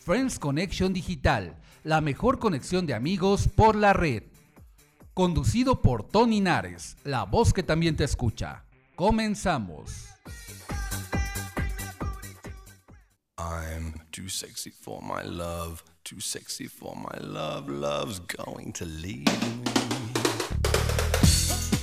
Friends Connection Digital, la mejor conexión de amigos por la red. Conducido por Tony Nares, la voz que también te escucha. Comenzamos. I'm too sexy for my love, too sexy for my love, love's going to leave me.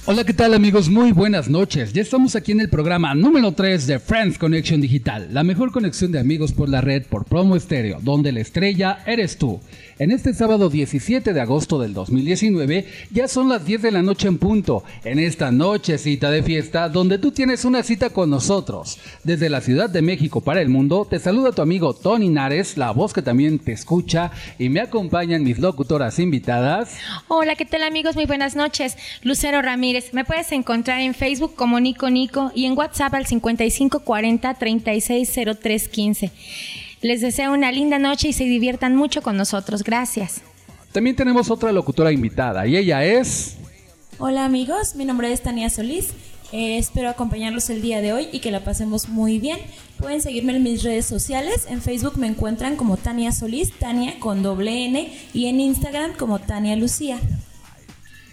Hola, ¿qué tal amigos? Muy buenas noches. Ya estamos aquí en el programa número 3 de Friends Connection Digital, la mejor conexión de amigos por la red por promo estéreo, donde la estrella eres tú. En este sábado 17 de agosto del 2019 ya son las 10 de la noche en punto, en esta nochecita de fiesta donde tú tienes una cita con nosotros. Desde la Ciudad de México para el mundo te saluda tu amigo Tony Nares, la voz que también te escucha y me acompañan mis locutoras invitadas. Hola, ¿qué tal amigos? Muy buenas noches. Lucero Ramírez, me puedes encontrar en Facebook como Nico Nico y en WhatsApp al 5540 360315. Les deseo una linda noche y se diviertan mucho con nosotros. Gracias. También tenemos otra locutora invitada y ella es... Hola amigos, mi nombre es Tania Solís. Eh, espero acompañarlos el día de hoy y que la pasemos muy bien. Pueden seguirme en mis redes sociales. En Facebook me encuentran como Tania Solís, Tania con doble N, y en Instagram como Tania Lucía.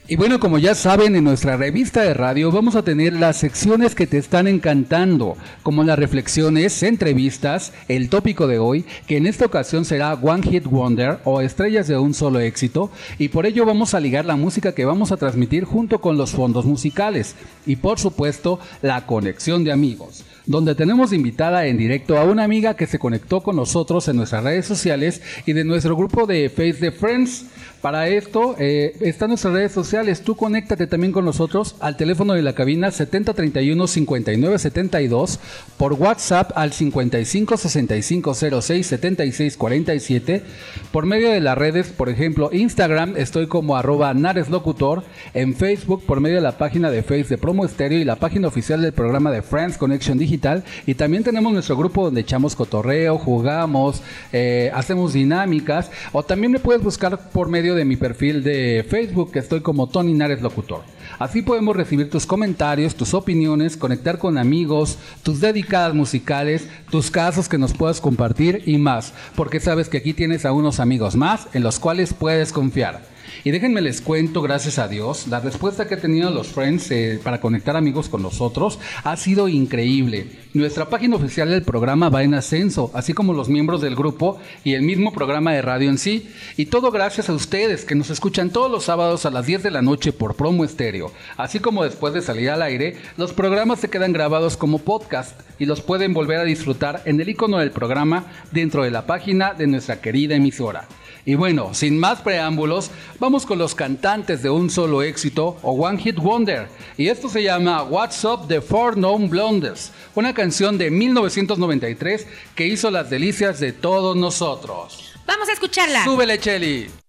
Y bueno, como ya saben, en nuestra revista de radio vamos a tener las secciones que te están encantando, como las reflexiones, entrevistas, el tópico de hoy, que en esta ocasión será One Hit Wonder o Estrellas de un solo éxito, y por ello vamos a ligar la música que vamos a transmitir junto con los fondos musicales, y por supuesto la conexión de amigos donde tenemos invitada en directo a una amiga que se conectó con nosotros en nuestras redes sociales y de nuestro grupo de Face the Friends. Para esto eh, están nuestras redes sociales. Tú conéctate también con nosotros al teléfono de la cabina 7031-5972, por WhatsApp al 5565067647, por medio de las redes, por ejemplo, Instagram estoy como arroba nareslocutor, en Facebook por medio de la página de Face de Promo Estéreo y la página oficial del programa de Friends Connection Digital. Y también tenemos nuestro grupo donde echamos cotorreo, jugamos, eh, hacemos dinámicas, o también me puedes buscar por medio de mi perfil de Facebook, que estoy como Tony Nares Locutor. Así podemos recibir tus comentarios, tus opiniones, conectar con amigos, tus dedicadas musicales, tus casos que nos puedas compartir y más, porque sabes que aquí tienes a unos amigos más en los cuales puedes confiar. Y déjenme les cuento, gracias a Dios, la respuesta que han tenido los Friends eh, para conectar amigos con nosotros ha sido increíble. Nuestra página oficial del programa va en ascenso, así como los miembros del grupo y el mismo programa de radio en sí. Y todo gracias a ustedes que nos escuchan todos los sábados a las 10 de la noche por promo estéreo. Así como después de salir al aire, los programas se quedan grabados como podcast y los pueden volver a disfrutar en el icono del programa dentro de la página de nuestra querida emisora. Y bueno, sin más preámbulos, vamos con los cantantes de un solo éxito o One Hit Wonder. Y esto se llama What's Up the Four Known Blondes, una canción de 1993 que hizo las delicias de todos nosotros. Vamos a escucharla. Súbele, Chelly.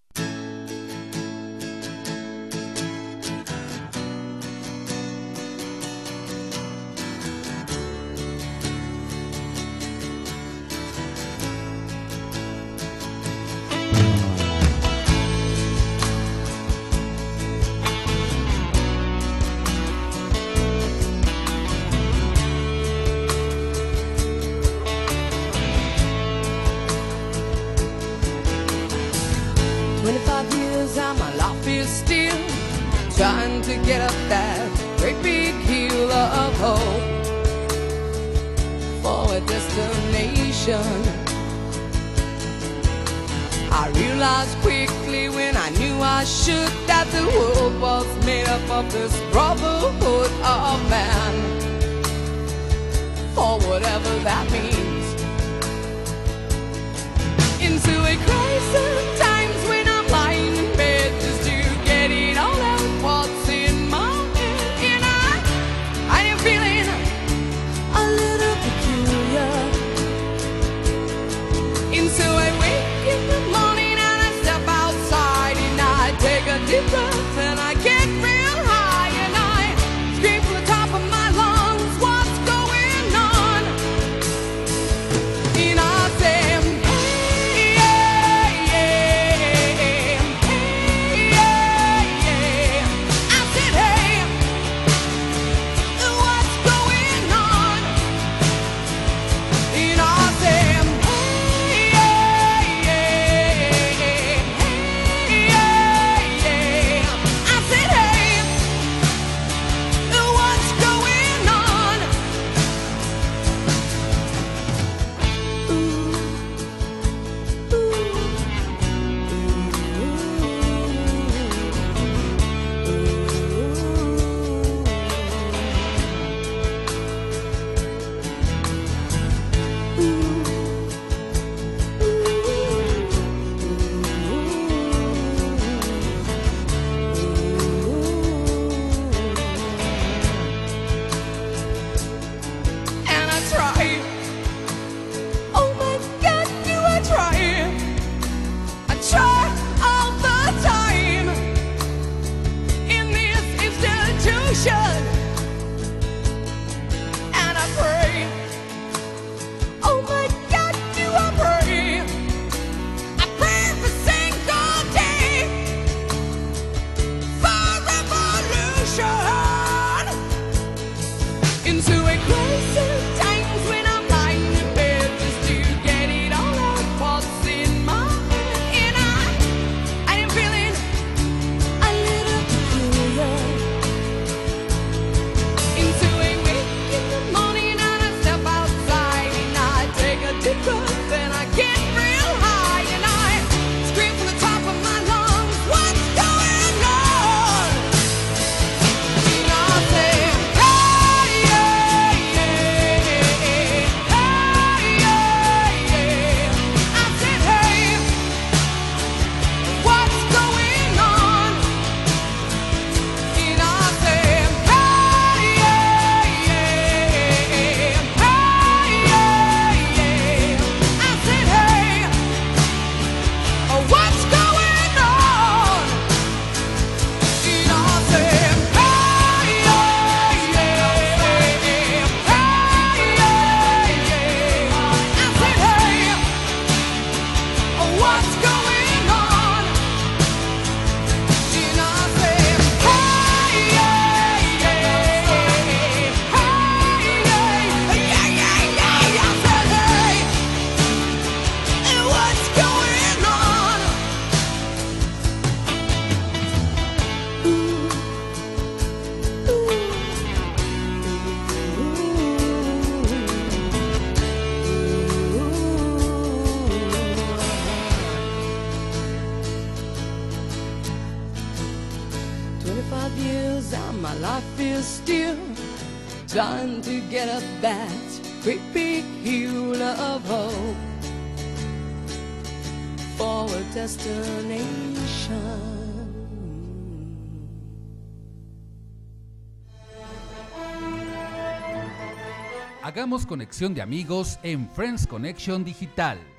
Conexión de amigos en Friends Connection Digital.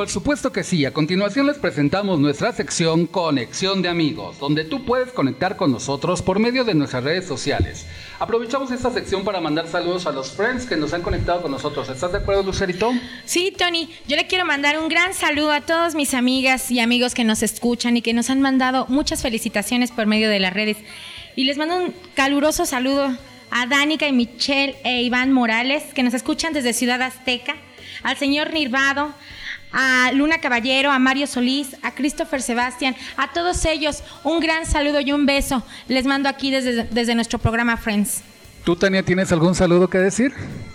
Por supuesto que sí, a continuación les presentamos nuestra sección Conexión de Amigos, donde tú puedes conectar con nosotros por medio de nuestras redes sociales. Aprovechamos esta sección para mandar saludos a los friends que nos han conectado con nosotros. ¿Estás de acuerdo, Lucerito? Sí, Tony, yo le quiero mandar un gran saludo a todas mis amigas y amigos que nos escuchan y que nos han mandado muchas felicitaciones por medio de las redes. Y les mando un caluroso saludo a Danica y Michelle e Iván Morales, que nos escuchan desde Ciudad Azteca, al señor Nirvado, a Luna Caballero, a Mario Solís, a Christopher Sebastián, a todos ellos, un gran saludo y un beso. Les mando aquí desde, desde nuestro programa Friends. ¿Tú, Tania, tienes algún saludo que decir?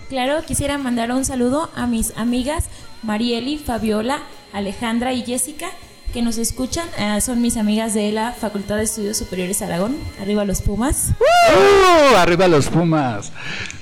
Claro, quisiera mandar un saludo a mis amigas Marieli, Fabiola, Alejandra y Jessica que nos escuchan. Eh, son mis amigas de la Facultad de Estudios Superiores Aragón. Arriba los Pumas. ¡Uh! Arriba los Pumas.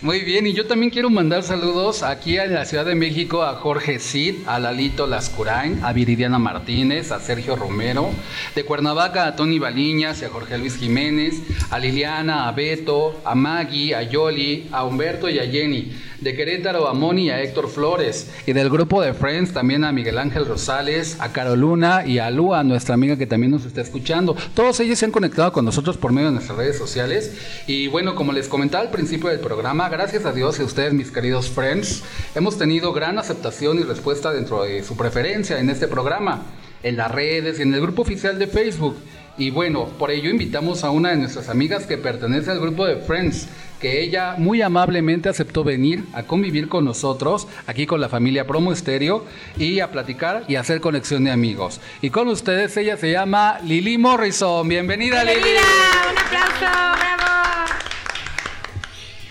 Muy bien, y yo también quiero mandar saludos aquí en la Ciudad de México a Jorge Cid, a Lalito Lascurain, a Viridiana Martínez, a Sergio Romero, de Cuernavaca a Tony Baliñas y a Jorge Luis Jiménez, a Liliana, a Beto, a Maggie, a Yoli, a Humberto y a Jenny. De Querétaro a Moni y a Héctor Flores. Y del grupo de Friends también a Miguel Ángel Rosales, a Caroluna y a Lua, nuestra amiga que también nos está escuchando. Todos ellos se han conectado con nosotros por medio de nuestras redes sociales. Y bueno, como les comentaba al principio del programa, gracias a Dios y a ustedes, mis queridos Friends, hemos tenido gran aceptación y respuesta dentro de su preferencia en este programa, en las redes y en el grupo oficial de Facebook. Y bueno, por ello invitamos a una de nuestras amigas que pertenece al grupo de Friends, que ella muy amablemente aceptó venir a convivir con nosotros, aquí con la familia Promo Estéreo, y a platicar y hacer conexión de amigos. Y con ustedes ella se llama Lili Morrison. Bienvenida, Lili. Bienvenida, un aplauso, bravo.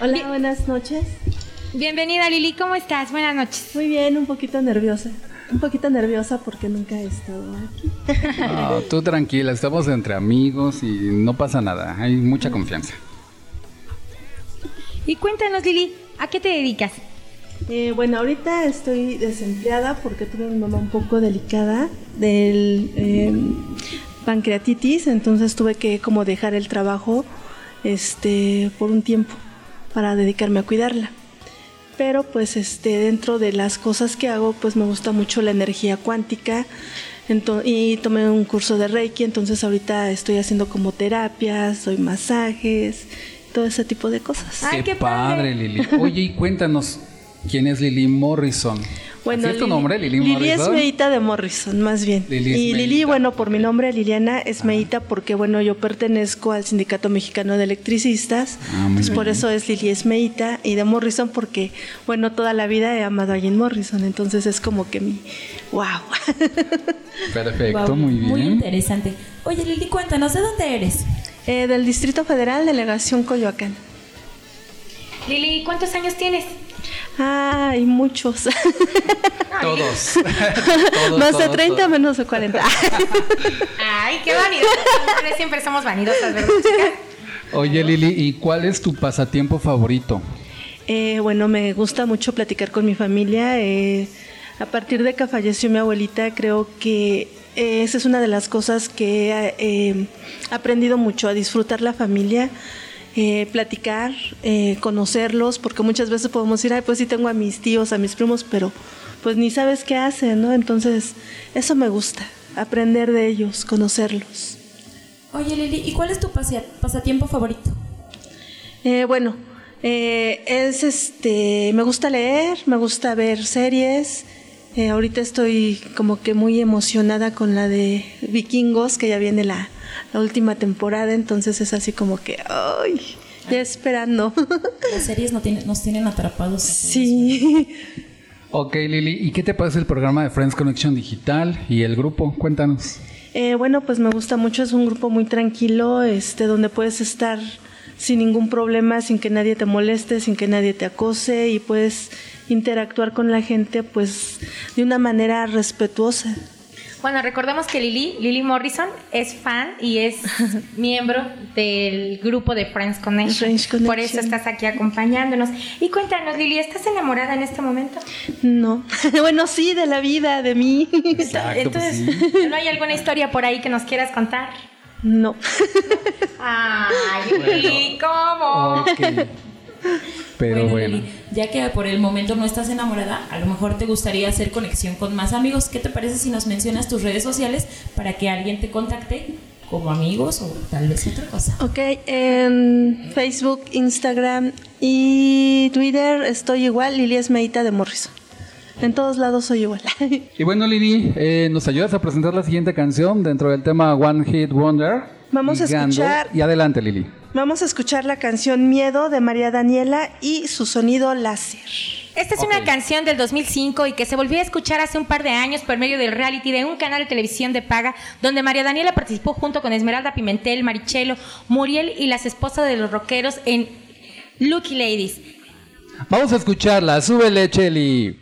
Hola, buenas noches. Bienvenida Lili, ¿cómo estás? Buenas noches. Muy bien, un poquito nerviosa. Un poquito nerviosa porque nunca he estado aquí. No, tú tranquila, estamos entre amigos y no pasa nada, hay mucha confianza. Y cuéntanos Lili, ¿a qué te dedicas? Eh, bueno, ahorita estoy desempleada porque tuve una mamá un poco delicada del eh, pancreatitis, entonces tuve que como dejar el trabajo este por un tiempo para dedicarme a cuidarla. Pero pues este dentro de las cosas que hago, pues me gusta mucho la energía cuántica. ento- y tomé un curso de Reiki, entonces ahorita estoy haciendo como terapias, doy masajes, todo ese tipo de cosas. Ay, qué padre, padre. Lili. Oye, y cuéntanos, ¿quién es Lili Morrison? ¿Así es tu nombre, Lili, Lili es Morrison? Meita de Morrison, más bien. Lili es y Lili, bueno, por mi nombre Liliana es Meita porque, bueno, yo pertenezco al Sindicato Mexicano de Electricistas. Ah, muy Entonces, por eso es Lili es Meita. Y de Morrison porque, bueno, toda la vida he amado a Jim Morrison. Entonces es como que mi. ¡Wow! Perfecto, Guau, muy bien. Muy interesante. Oye, Lili, cuéntanos, ¿de dónde eres? Eh, del Distrito Federal, Delegación Coyoacán. Lili, ¿cuántos años tienes? Hay muchos. Todos. Todos, Más de todos, 30, todos. menos de 40. Ay, qué mujeres siempre somos vanidosas, ¿verdad, chicas? Oye, Lili, ¿y cuál es tu pasatiempo favorito? Eh, bueno, me gusta mucho platicar con mi familia. eh, a partir de que falleció mi abuelita, creo que eh, esa es una de las cosas que he eh, aprendido mucho, a disfrutar la familia, eh, platicar, eh, conocerlos, porque muchas veces podemos decir, ay, pues sí tengo a mis tíos, a mis primos, pero pues ni sabes qué hacen, ¿no? Entonces, eso me gusta, aprender de ellos, conocerlos. Oye, Lili, ¿y cuál es tu pasatiempo favorito? Eh, bueno, eh, es este, me gusta leer, me gusta ver series. Eh, ahorita estoy como que muy emocionada con la de Vikingos, que ya viene la, la última temporada, entonces es así como que, ay, ya esperando. Las series no tienen- nos tienen atrapados. sí. Ok, Lili, ¿y qué te parece el programa de Friends Connection Digital y el grupo? Cuéntanos. Eh, bueno, pues me gusta mucho, es un grupo muy tranquilo, este, donde puedes estar sin ningún problema, sin que nadie te moleste, sin que nadie te acose y puedes interactuar con la gente pues de una manera respetuosa. Bueno, recordemos que Lili, Lili Morrison es fan y es miembro del grupo de Friends Connection. Friends Connection. Por eso estás aquí acompañándonos. Y cuéntanos, Lili, ¿estás enamorada en este momento? No, bueno, sí, de la vida, de mí. Exacto, pues Entonces, sí. ¿no hay alguna historia por ahí que nos quieras contar? No. Ay, Lili, ¿cómo? Ok. Pero bueno. Lili, ya que por el momento no estás enamorada, a lo mejor te gustaría hacer conexión con más amigos. ¿Qué te parece si nos mencionas tus redes sociales para que alguien te contacte como amigos o tal vez otra cosa? Ok, en Facebook, Instagram y Twitter estoy igual, Lili Esmeita de Morrison. En todos lados soy igual. Y bueno, Lili, eh, ¿nos ayudas a presentar la siguiente canción dentro del tema One Hit Wonder? Vamos a escuchar- Y adelante, Lili. Vamos a escuchar la canción Miedo de María Daniela y su sonido láser. Esta es una canción del 2005 y que se volvió a escuchar hace un par de años por medio del reality de un canal de televisión de paga donde María Daniela participó junto con Esmeralda Pimentel, Marichelo, Muriel y las esposas de los rockeros en Lucky Ladies. Vamos a escucharla. Súbele, Cheli.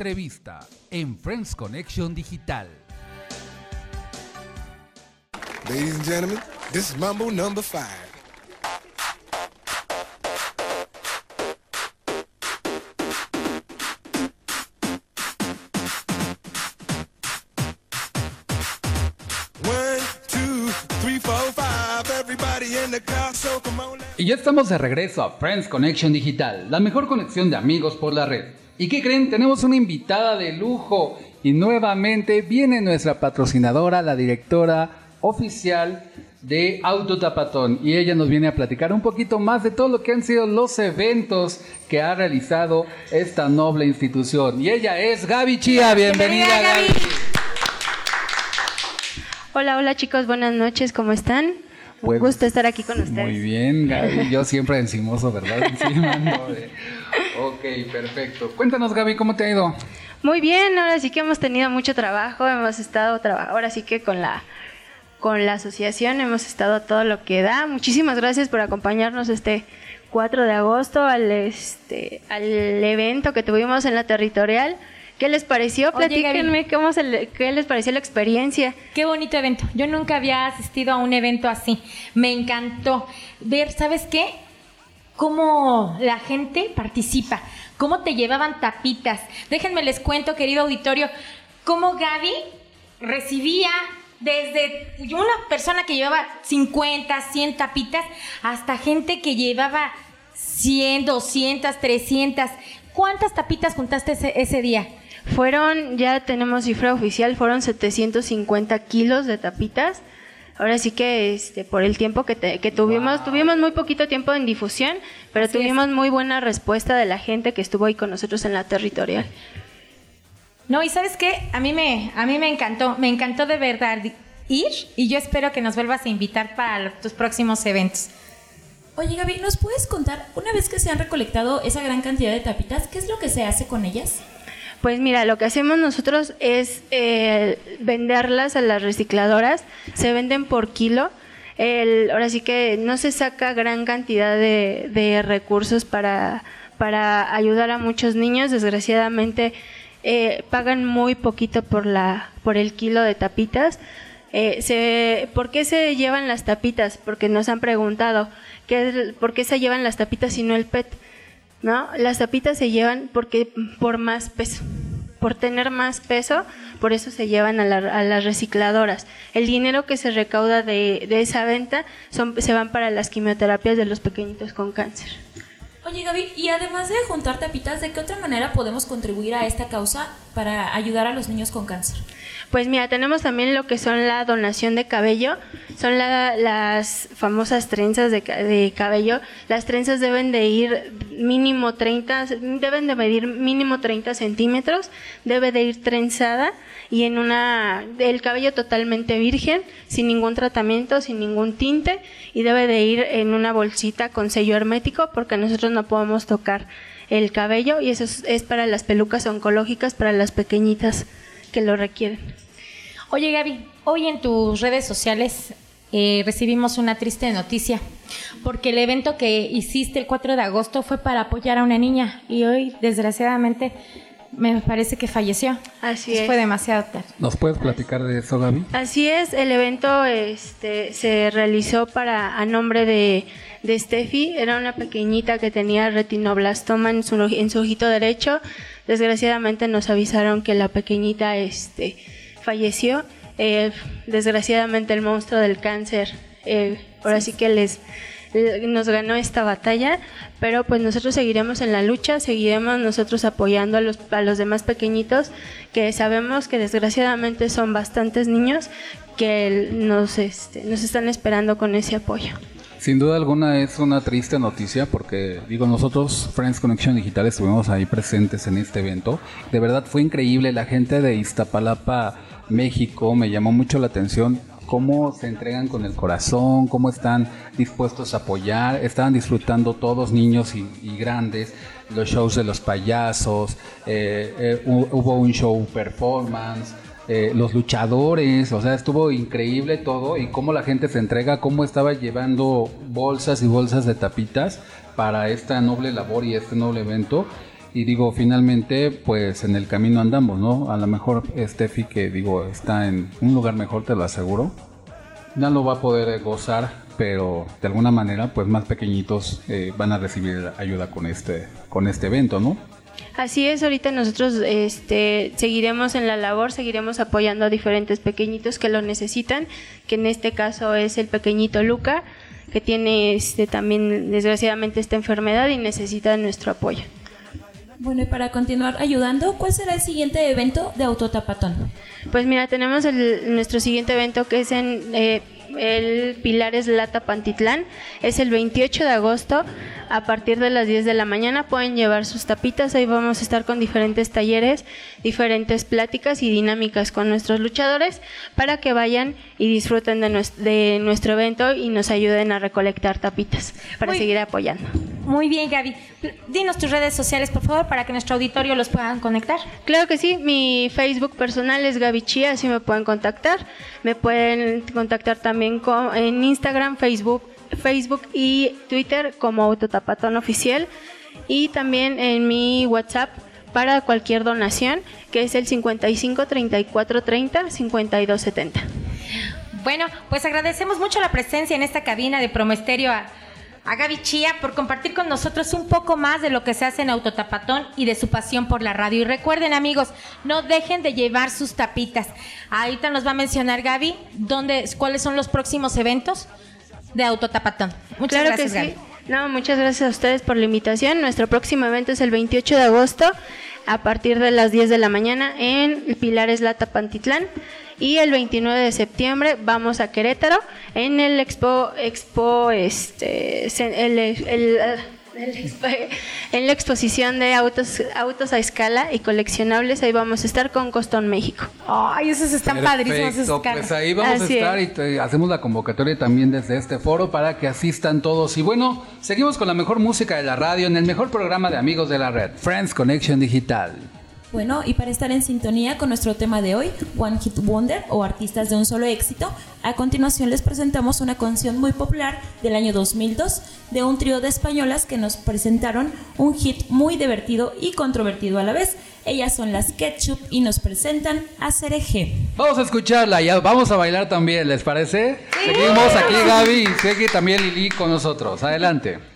Entrevista en Friends Connection Digital. Ladies and gentlemen, this is Mambo number five. One, two, three, four, five. Everybody in the car, so come on. Y ya estamos de regreso a Friends Connection Digital, la mejor conexión de amigos por la red. ¿Y qué creen? Tenemos una invitada de lujo y nuevamente viene nuestra patrocinadora, la directora oficial de Autotapatón y ella nos viene a platicar un poquito más de todo lo que han sido los eventos que ha realizado esta noble institución. Y ella es Gaby Chía, bienvenida, Bienvenida, Gaby. Gaby. Hola, hola chicos, buenas noches, ¿cómo están? Pues, Un gusto estar aquí con ustedes. Muy bien, Gaby. Yo siempre encimoso, ¿verdad? Encima, ¿no? Ok, perfecto. Cuéntanos, Gaby, ¿cómo te ha ido? Muy bien, ahora sí que hemos tenido mucho trabajo, hemos estado trabajando, ahora sí que con la con la asociación hemos estado a todo lo que da. Muchísimas gracias por acompañarnos este 4 de agosto al este al evento que tuvimos en la territorial. ¿Qué les pareció? Oye, Platíquenme cómo se le- qué les pareció la experiencia. Qué bonito evento. Yo nunca había asistido a un evento así. Me encantó ver, ¿sabes qué? Cómo la gente participa, cómo te llevaban tapitas. Déjenme les cuento, querido auditorio, cómo Gaby recibía desde una persona que llevaba 50, 100 tapitas hasta gente que llevaba 100, 200, 300. ¿Cuántas tapitas juntaste ese, ese día? Fueron, ya tenemos cifra oficial, fueron 750 kilos de tapitas. Ahora sí que este, por el tiempo que, te- que tuvimos, tuvimos muy poquito tiempo en difusión, pero Así es. tuvimos muy buena respuesta de la gente que estuvo ahí con nosotros en la territorial. No, y sabes qué, a mí me, a mí me encantó, me encantó de verdad ir y yo espero que nos vuelvas a invitar para tus próximos eventos. Oye, Gaby, ¿nos puedes contar, una vez que se han recolectado esa gran cantidad de tapitas, qué es lo que se hace con ellas? Pues mira, lo que hacemos nosotros es eh, venderlas a las recicladoras, se venden por kilo. El- ahora sí que no se saca gran cantidad de, recursos para, para ayudar a muchos niños. Desgraciadamente eh, pagan muy poquito por, la, por el kilo de tapitas. Eh, se, ¿Por qué se llevan las tapitas? Porque nos han preguntado, ¿qué, ¿por qué se llevan las tapitas y no el PET? ¿No? Las tapitas se llevan porque por más peso, por tener más peso, por eso se llevan a, la- a las recicladoras. El dinero que se recauda de, de esa venta se van para las quimioterapias de los pequeñitos con cáncer. Oye, Gaby, y además de juntar tapitas, ¿de qué otra manera podemos contribuir a esta causa para ayudar a los niños con cáncer? Pues mira, tenemos también lo que son la donación de cabello, son la- las famosas trenzas de, de cabello. Las trenzas deben de ir mínimo 30, deben de medir mínimo 30 centímetros, debe de ir trenzada y en una, el cabello totalmente virgen, sin ningún tratamiento, sin ningún tinte. Y debe de ir en una bolsita con sello hermético porque nosotros no podemos tocar el cabello y eso es, es para las pelucas oncológicas, para las pequeñitas que lo requieren. Oye Gaby, hoy en tus redes sociales eh, recibimos una triste noticia, porque el evento que hiciste el 4 de agosto fue para apoyar a una niña y hoy desgraciadamente me parece que falleció. Así es. Fue demasiado tarde. ¿Nos puedes platicar de eso, Gaby? Así es, el evento este, se realizó para a nombre de, de Steffi. Era una pequeñita que tenía retinoblastoma en su, en su ojito derecho. Desgraciadamente nos avisaron que la pequeñita este, falleció. Eh, desgraciadamente el monstruo del cáncer, eh, ahora sí que les nos ganó esta batalla, pero pues nosotros seguiremos en la lucha, seguiremos nosotros apoyando a los, a los demás pequeñitos, que sabemos que desgraciadamente son bastantes niños que nos, este, nos están esperando con ese apoyo. Sin duda alguna es una triste noticia porque, digo, nosotros, Friends Connection Digital, estuvimos ahí presentes en este evento. De verdad fue increíble. La gente de Iztapalapa, México, me llamó mucho la atención cómo se entregan con el corazón, cómo están dispuestos a apoyar. Estaban disfrutando todos, niños y, y grandes, los shows de los payasos. eh, eh, hu- hubo un show performance eh, los luchadores, o sea, estuvo increíble todo y cómo la gente se entrega, cómo estaba llevando bolsas y bolsas de tapitas para esta noble labor y este noble evento. Y digo, finalmente, pues en el camino andamos, ¿no? A lo mejor Steffi, que digo, está en un lugar mejor, te lo aseguro, ya lo va a poder gozar, pero de alguna manera, pues más pequeñitos eh, van a recibir ayuda con este, con este evento, ¿no? Así es, ahorita nosotros este, seguiremos en la labor, seguiremos apoyando a diferentes pequeñitos que lo necesitan, que en este caso es el pequeñito Luca, que tiene este, también desgraciadamente esta enfermedad y necesita nuestro apoyo. Bueno, y para continuar ayudando, ¿cuál será el siguiente evento de Autotapatón? Pues mira, tenemos el- nuestro siguiente evento que es en eh, el Pilares Lata Pantitlán. Es el 28 de agosto a partir de las 10 de la mañana. Pueden llevar sus tapitas. Ahí vamos a estar con diferentes talleres, diferentes pláticas y dinámicas con nuestros luchadores para que vayan y disfruten de, nues- de nuestro evento y nos ayuden a recolectar tapitas para Muy- seguir apoyando. Muy bien, Gaby. Dinos tus redes sociales, por favor, para que nuestro auditorio los puedan conectar. Claro que sí, mi Facebook personal es Gaby Chía, así me pueden contactar. Me pueden contactar también con- en Instagram, Facebook, Facebook y Twitter como Autotapatón Oficial. Y también en mi WhatsApp para cualquier donación, que es el 55 34 30 52 70. Bueno, pues agradecemos mucho la presencia en esta cabina de Promoesterio a, a Gaby Chía por compartir con nosotros un poco más de lo que se hace en Autotapatón y de su pasión por la radio. Y recuerden, amigos, no dejen de llevar sus tapitas. Ahorita nos va a mencionar Gaby dónde, cuáles son los próximos eventos de Autotapatón. Muchas claro gracias, que sí. No, muchas gracias a ustedes por la invitación. Nuestro próximo evento es el 28 de agosto a partir de las 10 de la mañana en Pilares Lata Pantitlán. Y el 29 de septiembre vamos a Querétaro en el Expo, Expo este, el- el- expo- en la exposición de autos, autos a escala y coleccionables. Ahí vamos a estar con Costón México. Ay, esos están padrísimos esos pues ahí vamos Así a estar es. y te- hacemos la convocatoria también desde este foro para que asistan todos. Y bueno, seguimos con la mejor música de la radio en el mejor programa de amigos de la red, Friends Connection Digital. Bueno, y para estar en sintonía con nuestro tema de hoy, One Hit Wonder o artistas de un solo éxito, a continuación les presentamos una canción muy popular del año 2002 de un trío de españolas que nos presentaron un hit muy divertido y controvertido a la vez. Ellas son las Ketchup y nos presentan a Cereje. Vamos a escucharla y ya vamos a bailar también, ¿les parece? Seguimos aquí Gaby y sigue también Lili con nosotros. Adelante.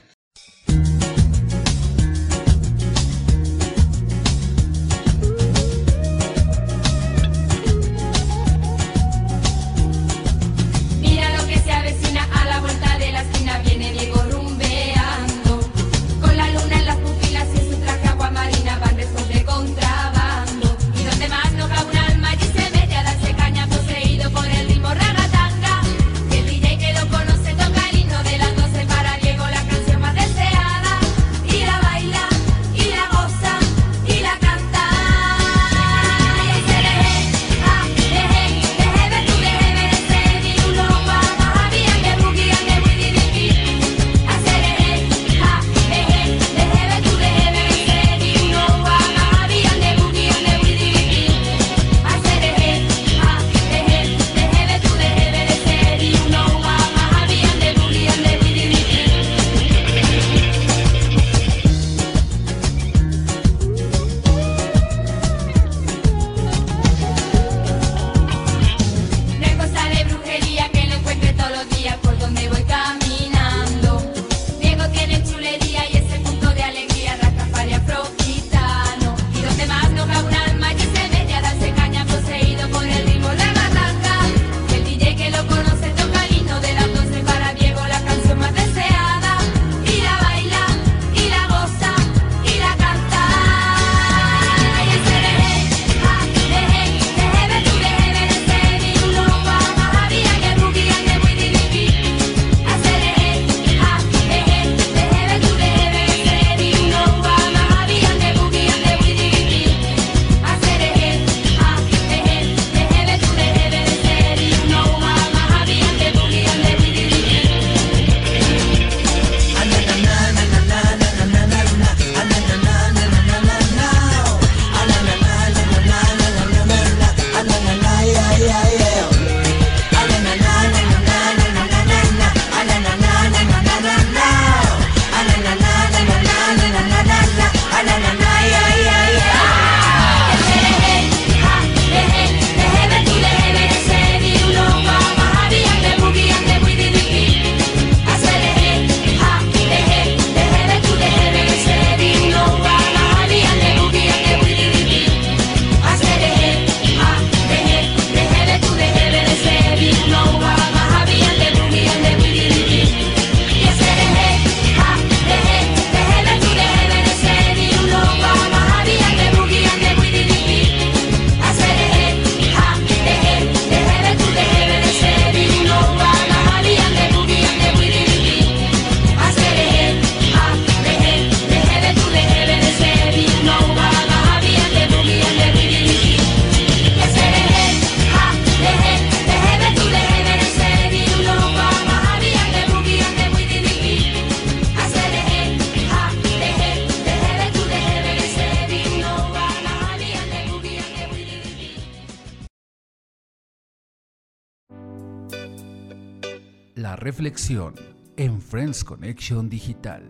Reflexión en Friends Connection Digital.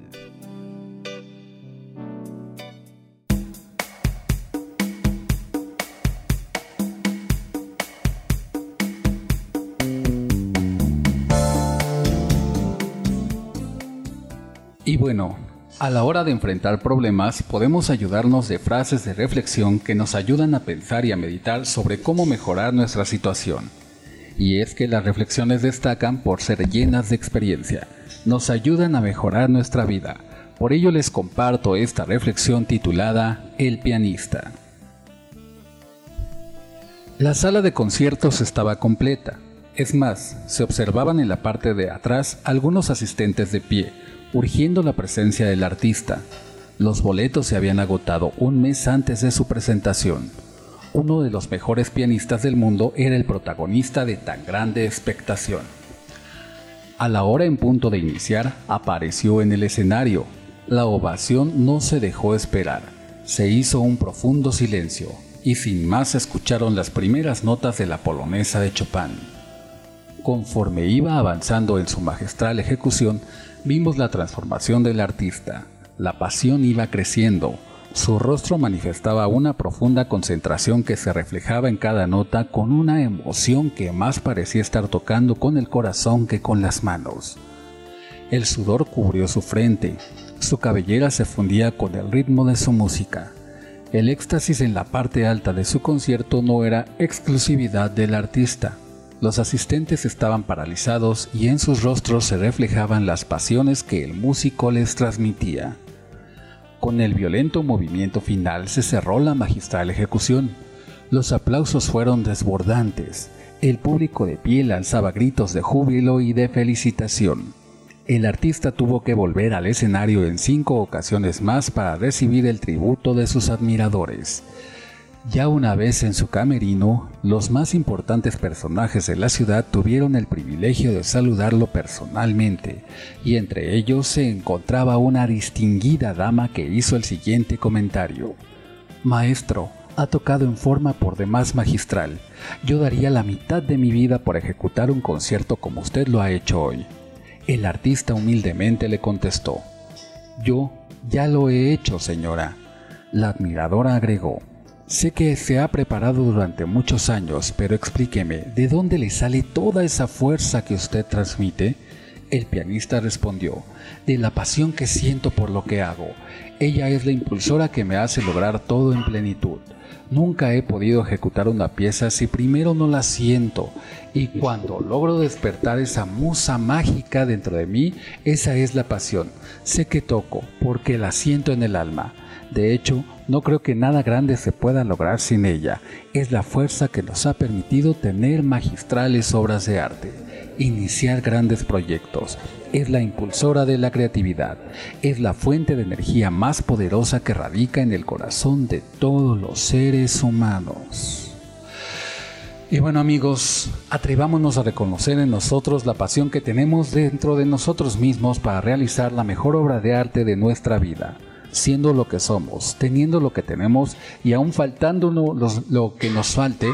Y bueno, a la hora de enfrentar problemas podemos ayudarnos de frases de reflexión que nos ayudan a pensar y a meditar sobre cómo mejorar nuestra situación. Y es que las reflexiones destacan por ser llenas de experiencia, nos ayudan a mejorar nuestra vida. Por ello les comparto esta reflexión titulada El pianista. La sala de conciertos estaba completa. Es más, se observaban en la parte de atrás algunos asistentes de pie, urgiendo la presencia del artista. Los boletos se habían agotado un mes antes de su presentación. Uno de los mejores pianistas del mundo era el protagonista de tan grande expectación. A la hora en punto de iniciar, apareció en el escenario. La ovación no se dejó esperar. Se hizo un profundo silencio y sin más escucharon las primeras notas de la polonesa de Chopin. Conforme iba avanzando en su magistral ejecución, vimos la transformación del artista. La pasión iba creciendo. Su rostro manifestaba una profunda concentración que se reflejaba en cada nota con una emoción que más parecía estar tocando con el corazón que con las manos. El sudor cubrió su frente, su cabellera se fundía con el ritmo de su música. El éxtasis en la parte alta de su concierto no era exclusividad del artista. Los asistentes estaban paralizados y en sus rostros se reflejaban las pasiones que el músico les transmitía. Con el violento movimiento final se cerró la magistral ejecución. Los aplausos fueron desbordantes. El público de pie lanzaba gritos de júbilo y de felicitación. El artista tuvo que volver al escenario en cinco ocasiones más para recibir el tributo de sus admiradores. Ya una vez en su camerino, los más importantes personajes de la ciudad tuvieron el privilegio de saludarlo personalmente, y entre ellos se encontraba una distinguida dama que hizo el siguiente comentario. Maestro, ha tocado en forma por demás magistral. Yo daría la mitad de mi vida por ejecutar un concierto como usted lo ha hecho hoy. El artista humildemente le contestó, Yo ya lo he hecho, señora. La admiradora agregó, Sé que se ha preparado durante muchos años, pero explíqueme, ¿de dónde le sale toda esa fuerza que usted transmite? El pianista respondió, de la pasión que siento por lo que hago. Ella es la impulsora que me hace lograr todo en plenitud. Nunca he podido ejecutar una pieza si primero no la siento, y cuando logro despertar esa musa mágica dentro de mí, esa es la pasión. Sé que toco, porque la siento en el alma. De hecho, no creo que nada grande se pueda lograr sin ella. Es la fuerza que nos ha permitido tener magistrales obras de arte, iniciar grandes proyectos. Es la impulsora de la creatividad. Es la fuente de energía más poderosa que radica en el corazón de todos los seres humanos. Y bueno amigos, atrevámonos a reconocer en nosotros la pasión que tenemos dentro de nosotros mismos para realizar la mejor obra de arte de nuestra vida siendo lo que somos, teniendo lo que tenemos y aún faltándonos lo que nos falte,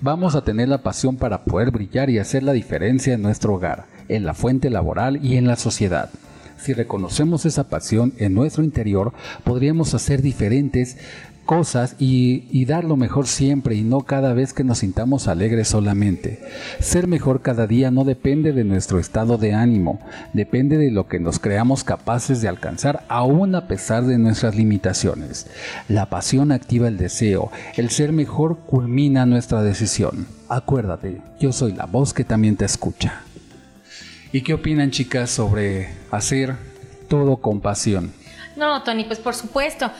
vamos a tener la pasión para poder brillar y hacer la diferencia en nuestro hogar, en la fuente laboral y en la sociedad. Si reconocemos esa pasión en nuestro interior, podríamos hacer diferentes cosas y, dar lo mejor siempre y no cada vez que nos sintamos alegres solamente. Ser mejor cada día no depende de nuestro estado de ánimo, depende de lo que nos creamos capaces de alcanzar aún a pesar de nuestras limitaciones. La pasión activa el deseo, el ser mejor culmina nuestra decisión. Acuérdate, yo soy la voz que también te escucha. ¿Y qué opinan chicas sobre hacer todo con pasión? No, Tony, pues por supuesto.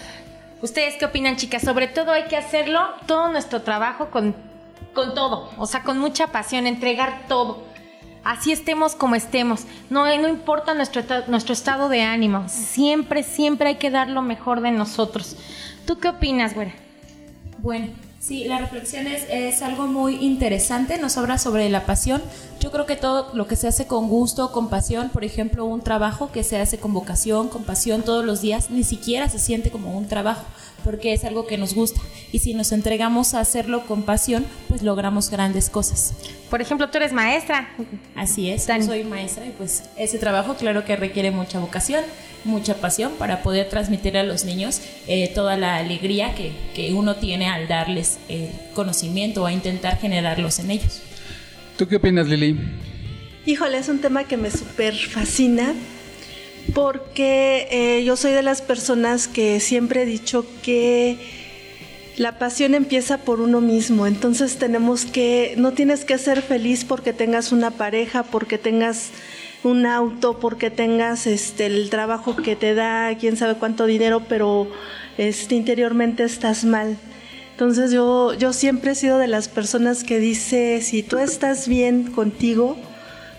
¿Ustedes qué opinan, chicas? Sobre todo hay que hacerlo, todo nuestro trabajo con, con todo, o sea, con mucha pasión, entregar todo. Así estemos como estemos. No, no importa nuestro, nuestro estado de ánimo. Siempre, siempre hay que dar lo mejor de nosotros. ¿Tú qué opinas, güera? Bueno, sí, la reflexión es, es algo muy interesante. Nos habla sobre la pasión. Yo creo que todo lo que se hace con gusto, con pasión, por ejemplo, un trabajo que se hace con vocación, con pasión todos los días, ni siquiera se siente como un trabajo. porque es algo que nos gusta. Y si nos entregamos a hacerlo con pasión, pues logramos grandes cosas. Por ejemplo, tú eres maestra. Así es, Dani. soy maestra y pues ese trabajo claro que requiere mucha vocación, mucha pasión para poder transmitir a los niños eh, toda la alegría que, que uno tiene al darles el conocimiento o a intentar generarlos en ellos. ¿Tú qué opinas, Lili? Híjole, es un tema que me súper fascina porque eh, yo soy de las personas que siempre he dicho que la pasión empieza por uno mismo, entonces tenemos que, no tienes que ser feliz porque tengas una pareja, porque tengas un auto, porque tengas este el trabajo que te da quién sabe cuánto dinero, pero este interiormente estás mal. Entonces yo, yo siempre he sido de las personas que dice, si tú estás bien contigo,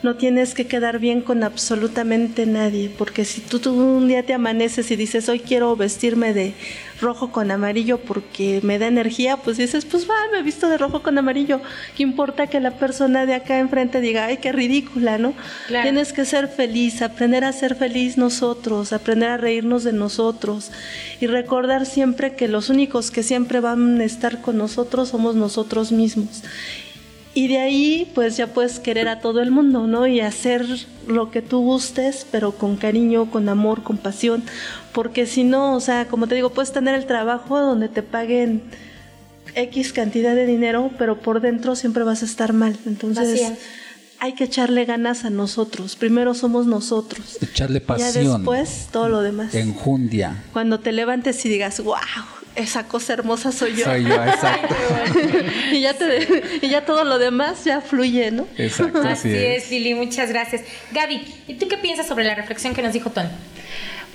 no tienes que quedar bien con absolutamente nadie, porque si tú, tú un día te amaneces y dices, hoy quiero vestirme de rojo con amarillo porque me da energía, pues dices, pues va, me he visto de rojo con amarillo. ¿Qué importa que la persona de acá enfrente diga, ay, qué ridícula, ¿no? Claro. Tienes que ser feliz, aprender a ser feliz nosotros, aprender a reírnos de nosotros y recordar siempre que los únicos que siempre van a estar con nosotros somos nosotros mismos. Y de ahí, pues ya puedes querer a todo el mundo, ¿no? Y hacer lo que tú gustes, pero con cariño, con amor, con pasión. Porque si no, o sea, como te digo, puedes tener el trabajo donde te paguen X cantidad de dinero, pero por dentro siempre vas a estar mal. Entonces, Vacía. hay que echarle ganas a nosotros. Primero somos nosotros. Echarle Ya pasión. después, todo lo demás. Enjundia. Cuando te levantes y digas, wow, esa cosa hermosa soy yo. Soy yo, exacto. y, ya te, y ya todo lo demás ya fluye, ¿no? Exacto, Así es, Lili, muchas gracias. Gaby, ¿y tú qué piensas sobre la reflexión que nos dijo Tony?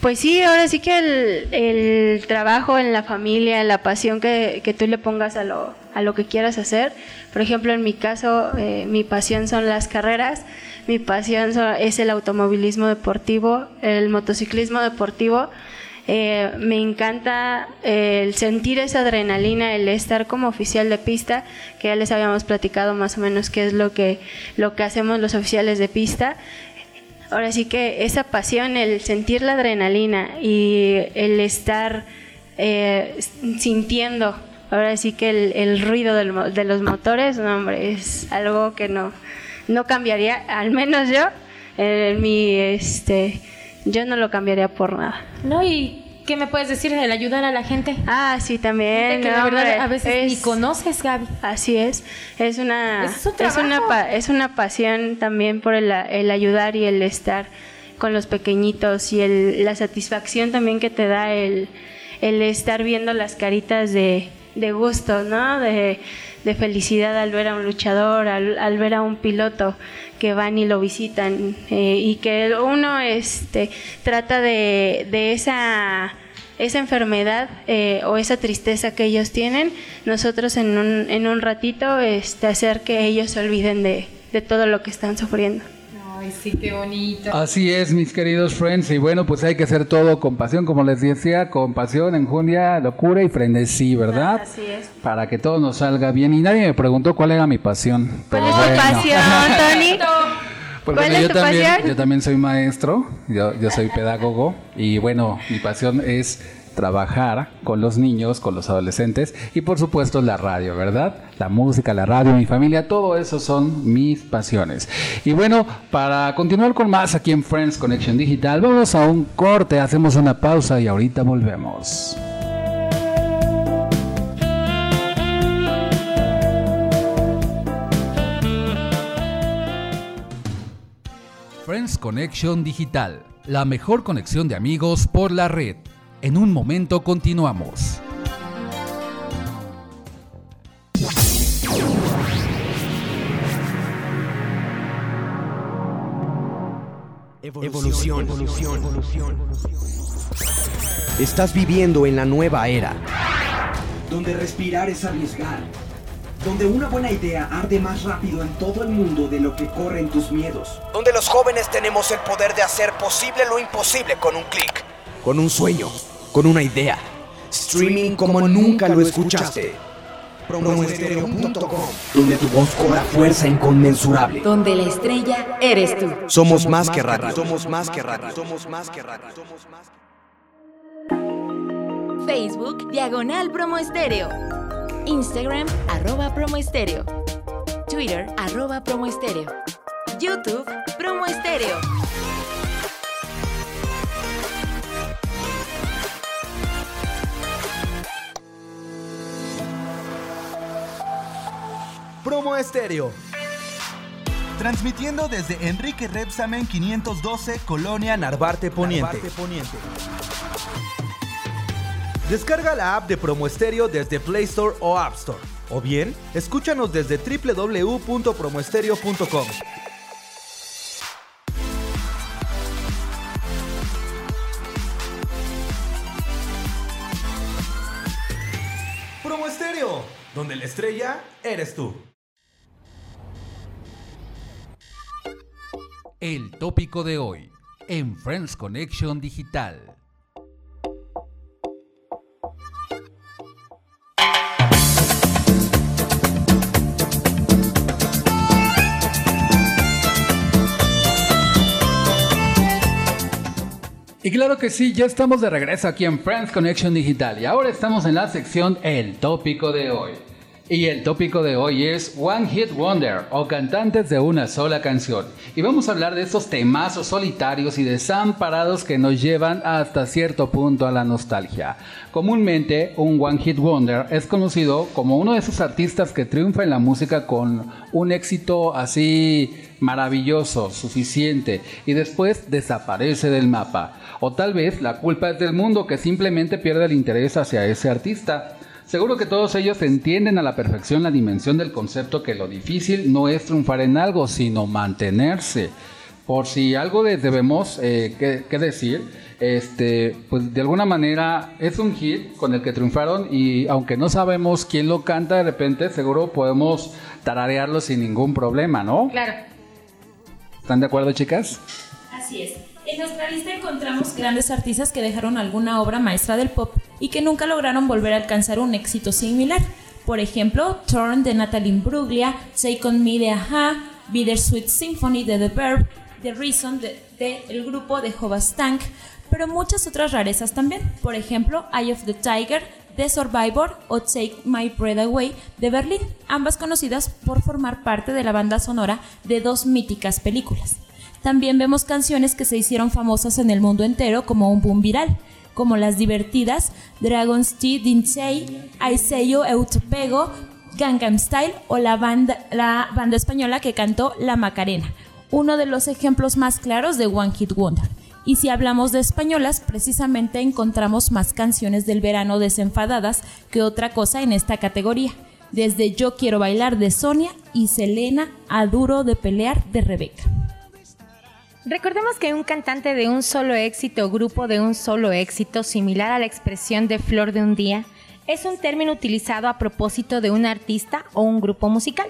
Pues sí, ahora sí que el, el trabajo en la familia, la pasión que, que tú le pongas a lo, a lo que quieras hacer. Por ejemplo, en mi caso, eh, mi pasión son las carreras, mi pasión es el automovilismo deportivo, el motociclismo deportivo. Eh, me encanta eh, el sentir esa adrenalina, el estar como oficial de pista, que ya les habíamos platicado más o menos qué es lo que, lo que hacemos los oficiales de pista. Ahora sí que esa pasión, el sentir la adrenalina y el estar eh, sintiendo, ahora sí que el, ruido del de los motores, hombre, es algo que no, no cambiaría, al menos yo, en mi, este, yo no lo cambiaría por nada. ¿No? ¿Y qué me puedes decir del ayudar a la gente? Ah, sí, también. que no, la verdad a veces ni es- conoces, Gaby. Así es, es una, Es es una, es una pasión también por el, el ayudar y el estar con los pequeñitos y el, la satisfacción también que te da el, el estar viendo las caritas de, de gusto, ¿no? De, de felicidad al ver a un luchador, al, al ver a un piloto que van y lo visitan eh, y que uno este, trata de, de esa esa enfermedad eh, o esa tristeza que ellos tienen, nosotros en un, en un ratito este, hacer que ellos se olviden de, de todo lo que están sufriendo. Ay, sí, qué bonito. Así es, mis queridos friends. Y bueno, pues hay que hacer todo con pasión, como les decía, con pasión, enjundia, locura y frenesí, ¿verdad? Así es. Para que todo nos salga bien. Y nadie me preguntó cuál era mi pasión. ¿Cuál Pero es tu bueno. pasión, Tony? Pues ¿Cuál bueno, es yo tu también, pasión? yo también soy maestro, yo, yo soy pedagogo y bueno, mi pasión es trabajar con los niños, con los adolescentes y por supuesto la radio, ¿verdad? La música, la radio, mi familia, todo eso son mis pasiones. Y bueno, para continuar con más aquí en Friends Connection Digital, vamos a un corte, hacemos una pausa y ahorita volvemos. Friends Connection Digital, la mejor conexión de amigos por la red. En un momento continuamos. Evolución. Estás viviendo en la nueva era. donde respirar es arriesgar, donde una buena idea arde más rápido en todo el mundo de lo que corren tus miedos. Donde los jóvenes tenemos el poder de hacer posible lo imposible con un clic. Con un sueño, con una idea. Streaming como nunca lo escuchaste. Promoestereo.com Donde tu voz cobra fuerza inconmensurable. Donde la estrella eres tú. Somos más que radio. Somos más que radio. Somos más que radio. Facebook Diagonal Promo Estéreo. Instagram arroba Promo Estéreo. Twitter arroba Promo Estéreo. YouTube Promo Estéreo. Promo Estéreo. Transmitiendo desde Enrique Repsamen 512, Colonia Narvarte Poniente. Descarga la app de Promo desde Play Store o App Store. O bien, escúchanos desde www.promoestereo.com. Promo Estéreo, donde la estrella eres tú. El tópico de hoy en Friends Connection Digital. Y claro que sí, ya estamos de regreso aquí en Friends Connection Digital y ahora estamos en la sección El tópico de hoy. Y el tópico de hoy es One Hit Wonder o cantantes de una sola canción. Y vamos a hablar de estos temazos solitarios y desamparados que nos llevan hasta cierto punto a la nostalgia. Comúnmente, un One Hit Wonder es conocido como uno de esos artistas que triunfa en la música con un éxito así maravilloso, suficiente, y después desaparece del mapa. O tal vez la culpa es del mundo que simplemente pierde el interés hacia ese artista. Seguro que todos ellos entienden a la perfección la dimensión del concepto que lo difícil no es triunfar en algo, sino mantenerse. Por si algo de- debemos eh, que, que decir, este, pues de alguna manera es un hit con el que triunfaron y aunque no sabemos quién lo canta de repente, seguro podemos tararearlo sin ningún problema, ¿no? Claro. ¿Están de acuerdo, chicas? Así es. En nuestra lista encontramos grandes artistas que dejaron alguna obra maestra del pop y que nunca lograron volver a alcanzar un éxito similar. Por ejemplo, Torn de Natalie Imbruglia, Take On Me de Aja, Bittersweet Symphony de The Verb, The Reason de, de el grupo de Tank, pero muchas otras rarezas también. Por ejemplo, Eye of the Tiger, The Survivor o Take My Breath Away de Berlín, ambas conocidas por formar parte de la banda sonora de dos míticas películas. También vemos canciones que se hicieron famosas en el mundo entero como un boom viral, como las divertidas Dragon's Teeth Dinsei, You Eutopego, Gangnam Style o la banda, la banda española que cantó La Macarena, uno de los ejemplos más claros de One Hit Wonder. Y si hablamos de españolas, precisamente encontramos más canciones del verano desenfadadas que otra cosa en esta categoría, desde Yo Quiero Bailar de Sonia y Selena a Duro de Pelear de Rebeca. Recordemos que un cantante de un solo éxito o grupo de un solo éxito, similar a la expresión de flor de un día, es un término utilizado a propósito de un artista o un grupo musical,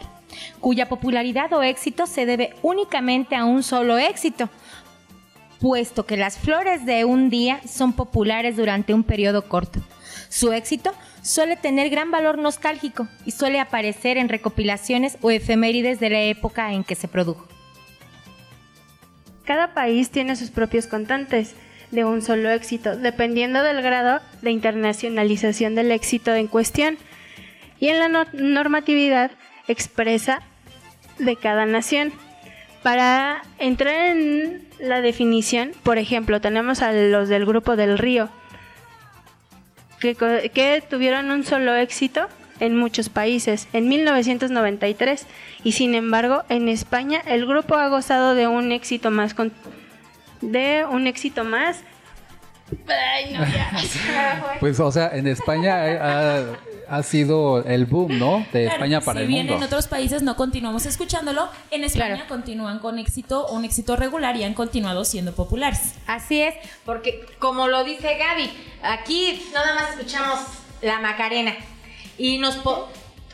cuya popularidad o éxito se debe únicamente a un solo éxito, puesto que las flores de un día son populares durante un periodo corto. Su éxito suele tener gran valor nostálgico y suele aparecer en recopilaciones o efemérides de la época en que se produjo. Cada país tiene sus propios cantantes de un solo éxito, dependiendo del grado de internacionalización del éxito en cuestión y en la no- normatividad expresa de cada nación. Para entrar en la definición, por ejemplo, tenemos a los del grupo del Río, que, que tuvieron un solo éxito en muchos países, en 1993, y sin embargo en España el grupo ha gozado de un éxito más con- de un éxito más. Ay, no, ya. Se me fue. Pues, o sea, en España eh, ha, ha sido el boom, ¿no? De Claro, España para si el bien mundo. en otros países no continuamos escuchándolo, en España continúan con éxito, un éxito regular y han continuado siendo populares. Así es, porque como lo dice Gaby, aquí nada más escuchamos la Macarena y nos po-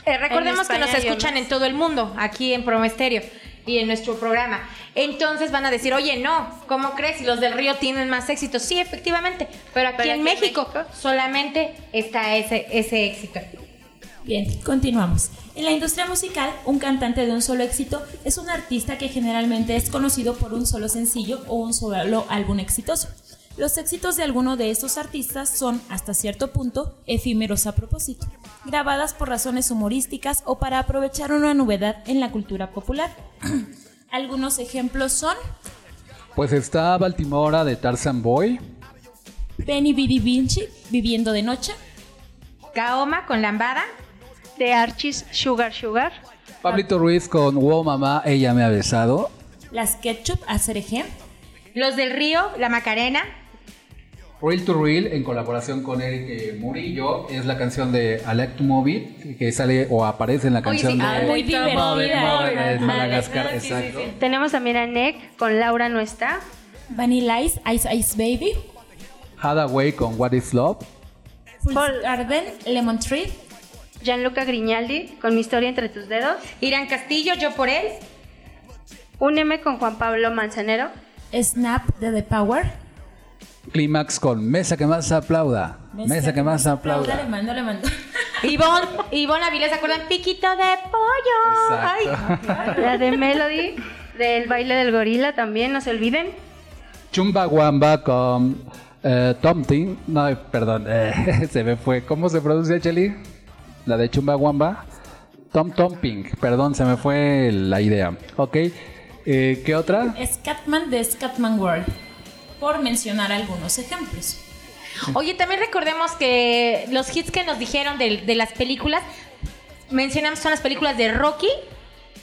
eh, recordemos que nos escuchan en todo el mundo, aquí en Promesterio y en nuestro programa. Entonces van a decir, oye, no, ¿cómo crees? Si los del Río tienen más éxito. Sí, efectivamente, pero aquí, Pero en, aquí en México, solamente está ese, ese éxito. Bien, continuamos. En la industria musical, un cantante de un solo éxito es un artista que generalmente es conocido por un solo sencillo o un solo álbum exitoso. Los éxitos de alguno de estos artistas son, hasta cierto punto, efímeros a propósito, grabadas por razones humorísticas o para aprovechar una novedad en la cultura popular. Algunos ejemplos son Pues está Baltimora de Tarzan Boy. Benny Bidi Vinci, Viviendo de Noche, Kaoma con Lambada, De Archie's Sugar Sugar. Pablito Ruiz con Wow Mamá, ella me ha besado. Las Ketchup, Acereje, Los del Río, La Macarena, Real to Real en colaboración con Eric eh, Murillo es la canción de I Like to Move It que sale o aparece en la canción sí, de ah, muy divertida. De Madagascar, divertida, sí, sí, exacto. Tenemos también a Nick con Laura no está. Vanilla Ice, Ice Ice Baby, Hathaway con What Is Love. Paul Garden, Lemon Tree, Gianluca Grignaldi con Mi historia entre tus dedos. Irán Castillo, Yo por él, Úneme con Juan Pablo Manzanero. Snap de The Power, Clímax con Mesa que más aplauda. Mesa, que más Le aplauda. mando, le mando. Ivonne, Ivonne Avilés, ¿se acuerdan? Piquito de pollo. Ay. La de Melody, del baile del gorila también, no se olviden. Chumba Wamba con eh, Tom Ting. No, perdón, eh, se me fue. ¿Cómo se pronuncia, Cheli? La de Chumba Wamba. Tom Tom Pink. Perdón, se me fue la idea. Ok. Eh, ¿Qué otra? Scatman de Scatman World, por mencionar algunos ejemplos. Oye, también recordemos que los hits que nos dijeron de, de las películas, mencionamos son las películas de Rocky.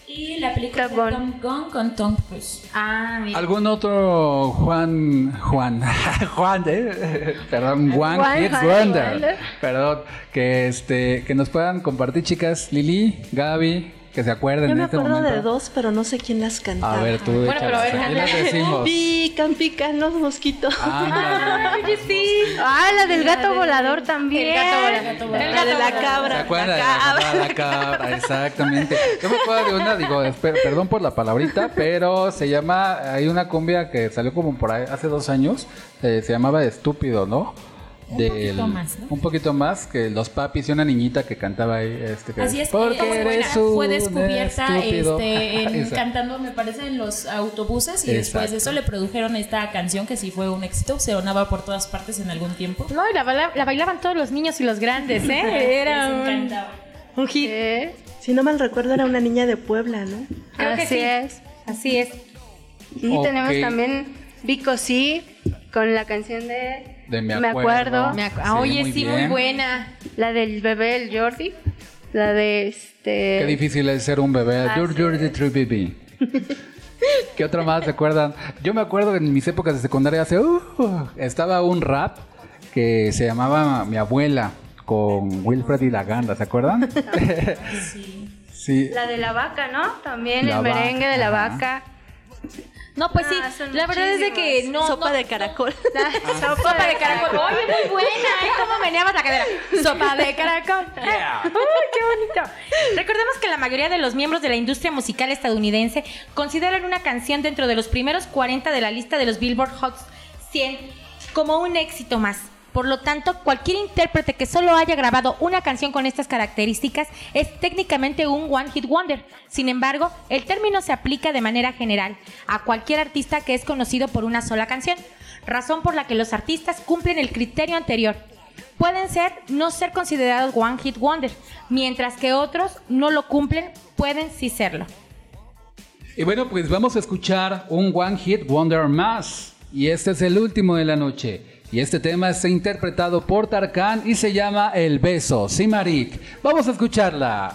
Y la película de Top. Tom Gun con Tom Cruise. Ah, mira. ¿Algún otro Juan, Juan, Juan, eh? perdón, Juan Juan, Hits Juan, Wonder, Wonder. perdón, que este, que nos puedan compartir chicas, Lili, Gaby, que se acuerden Yo me este acuerdo de dos, pero no sé quién las cantaba. A ver, tú, Bueno, pero a ver, canta. decimos. Pican, pican los mosquitos. Oye, sí. Ah, la del gato volador también. El gato volador. El La de la volador. ¿Se cabra. acuerdan de La cabra. cabra, la cabra? Exactamente. Yo me acuerdo de una, digo, perdón por la palabrita, pero se llama, hay una cumbia que salió como por ahí hace dos años, eh, se llamaba Estúpido, ¿no? Un poquito más, ¿no? Un poquito más que los papis y una niñita que cantaba ahí. Este, que- Así es, Porque eres fue, descubierta este, en- cantando, me parece, en los autobuses y después de eso le produjeron esta canción que sí fue un éxito, se sonaba por todas partes en algún tiempo. No, y la, baila- la bailaban todos los niños y los grandes, ¿eh? Era un, hit. ¿Qué? Si no mal recuerdo, era una niña de Puebla, ¿no? Creo que Así sí. es. Así es. Y tenemos también Vico Sí con la canción de De Me Me Acuerdo. acuerdo. Me acu- Sí, ah, oye, muy sí, muy buena. La del bebé, el Jordi. La de este. Qué difícil es ser un bebé. You're, you're the true baby. ¿Qué otra más se acuerdan? Yo me acuerdo que en mis épocas de secundaria hace, uh, estaba un rap que se llamaba Mi abuela con Wilfred y la Ganda, ¿se acuerdan? sí. La de la vaca, ¿no? También La el merengue de la vaca. No, pues Ah, sí. son La verdad es de que no. Sopa no- de caracol. La- sopa de caracol. Oye, muy buena, ¿eh? ¿Cómo meneabas la cadera? Sopa de caracol. ¡Uy, qué bonito! Recordemos que la mayoría de los miembros de la industria musical estadounidense consideran una canción dentro de los primeros 40 de la lista de los Billboard Hot 100 como un éxito más. Por lo tanto, cualquier intérprete que solo haya grabado una canción con estas características es técnicamente un One Hit Wonder. Sin embargo, el término se aplica de manera general a cualquier artista que es conocido por una sola canción, razón por la que los artistas cumplen el criterio anterior. Pueden ser no ser considerados One Hit Wonder, mientras que otros no lo cumplen, pueden sí serlo. Y bueno, pues vamos a escuchar un One Hit Wonder más. Y este es el último de la noche. Y este tema está interpretado por Tarkan y se llama El Beso, Simarik. Vamos a escucharla.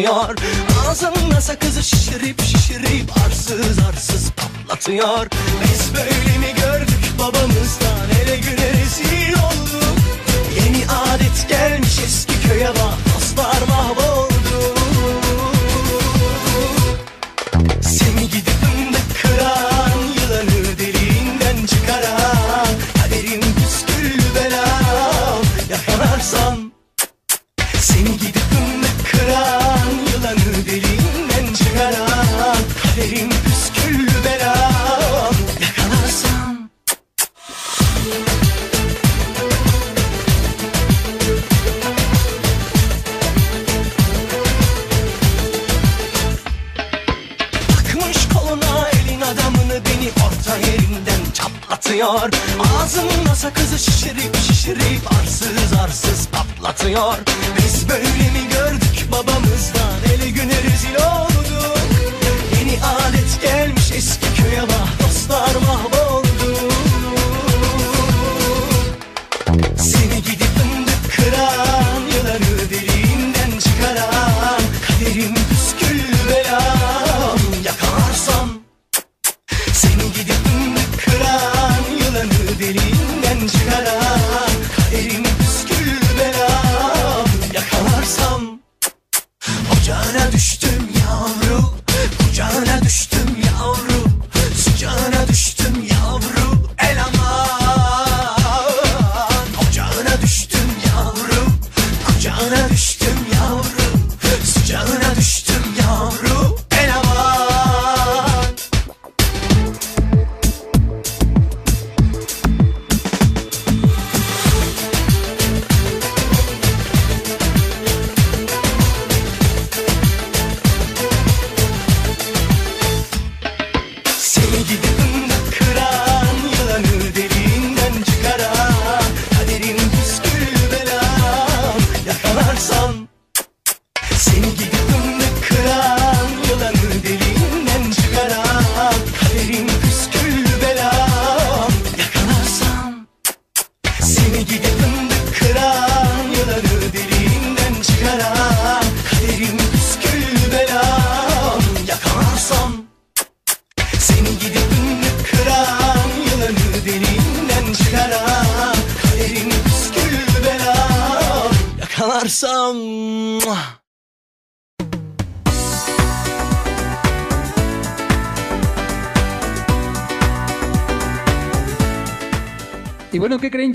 Çatlatıyor Ağzımda sakızı şişirip şişirip arsız arsız patlatıyor. Biz böyle mi gördük babamızdan ele güne rezil olduk? Yeni adet gelmiş eski köye bak dostlar mahvoldu peor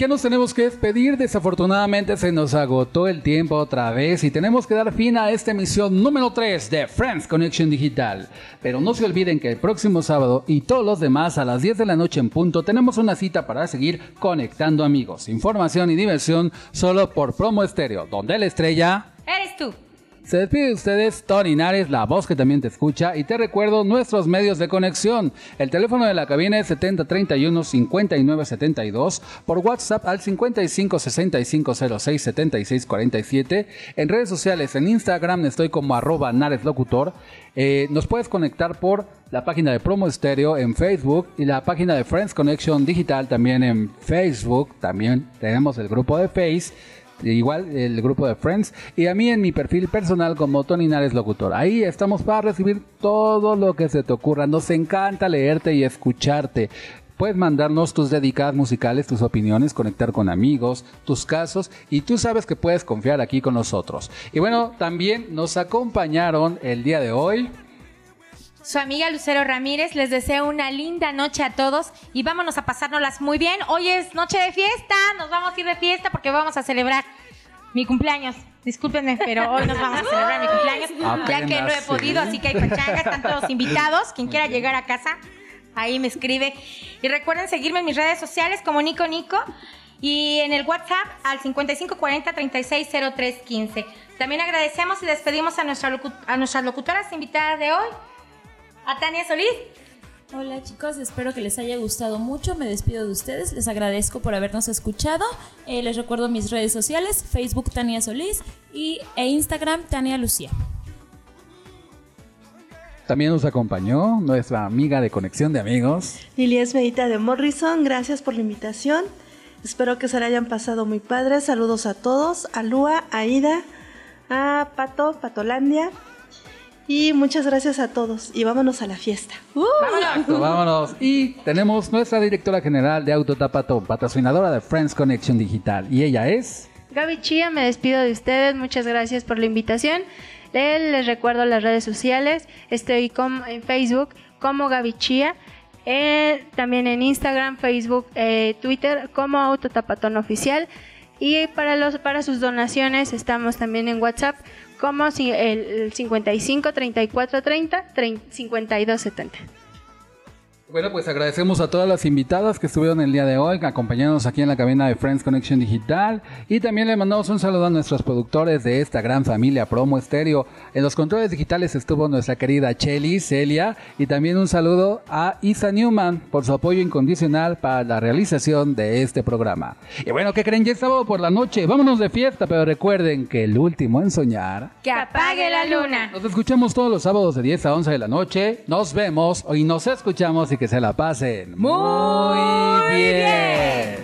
Ya nos tenemos que despedir. Desafortunadamente se nos agotó el tiempo otra vez y tenemos que dar fin a esta emisión número 3 de Friends Connection Digital. Pero no se olviden que el próximo sábado y todos los demás a las 10 de la noche en punto tenemos una cita para seguir conectando amigos. Información y diversión solo por Promo Estéreo, donde la estrella... Eres tú. Se despide de ustedes Tony Nares, la voz que también te escucha, y te recuerdo nuestros medios de conexión. El teléfono de la cabina es 7031-5972, por WhatsApp al 5565067647, en redes sociales, en Instagram estoy como arroba nareslocutor, Eh, nos puedes conectar por la página de Promo Estéreo en Facebook y la página de Friends Connection Digital también en Facebook, también tenemos el grupo de Face. Igual el grupo de Friends y a mí en mi perfil personal como Tony Nares Locutor. Ahí estamos para recibir todo lo que se te ocurra. Nos encanta leerte y escucharte. Puedes mandarnos tus dedicadas musicales, tus opiniones, conectar con amigos, tus casos y tú sabes que puedes confiar aquí con nosotros. Y bueno, también nos acompañaron el día de hoy. Su amiga Lucero Ramírez les deseo una linda noche a todos y vámonos a pasárnoslas muy bien. Hoy es noche de fiesta, nos vamos a ir de fiesta porque vamos a celebrar mi cumpleaños. Discúlpenme, pero hoy nos vamos a celebrar mi cumpleaños, ya que no he podido, sí. así que hay pachanga, están todos invitados. Quien quiera llegar a casa, ahí me escribe. Y recuerden seguirme en mis redes sociales como Nico Nico y en el WhatsApp al 5540-360315. También agradecemos y despedimos a, nuestra locu- a nuestras locutoras invitadas de hoy, a Tania Solís. Hola chicos, espero que les haya gustado mucho. Me despido de ustedes. Les agradezco por habernos escuchado. Eh, les recuerdo mis redes sociales, Facebook Tania Solís y, e Instagram Tania Lucía. También nos acompañó nuestra amiga de Conexión de Amigos. Lili Esmeita de Morrison, gracias por la invitación. Espero que se la hayan pasado muy padre. Saludos a todos, a Lua, a Ida, a Pato, Patolandia. Y muchas gracias a todos. Y vámonos a la fiesta. ¡Uh! Exacto, vámonos. Y tenemos nuestra directora general de Autotapato, patrocinadora de Friends Connection Digital. Y ella es... Gaby Chía, me despido de ustedes. Muchas gracias por la invitación. Les recuerdo las redes sociales. Estoy como- en Facebook como Gaby Chía. Eh, también en Instagram, Facebook, eh, Twitter como Autotapatón Oficial. Y para, los, para sus donaciones estamos también en WhatsApp como el, el 55 34 30 52 70. Bueno, pues agradecemos a todas las invitadas que estuvieron el día de hoy, acompañándonos aquí en la cabina de Friends Connection Digital. Y también le mandamos un saludo a nuestros productores de esta gran familia Promo Estéreo. En los controles digitales estuvo nuestra querida Chelly, Celia, y también un saludo a Isa Newman por su apoyo incondicional para la realización de este programa. Y bueno, ¿qué creen? Ya es sábado por la noche, vámonos de fiesta, pero recuerden que el último en soñar. Que apague la luna. Nos escuchamos todos los sábados de 10 a 11 de la noche. Nos vemos y nos escuchamos y que se la pasen. Muy bien.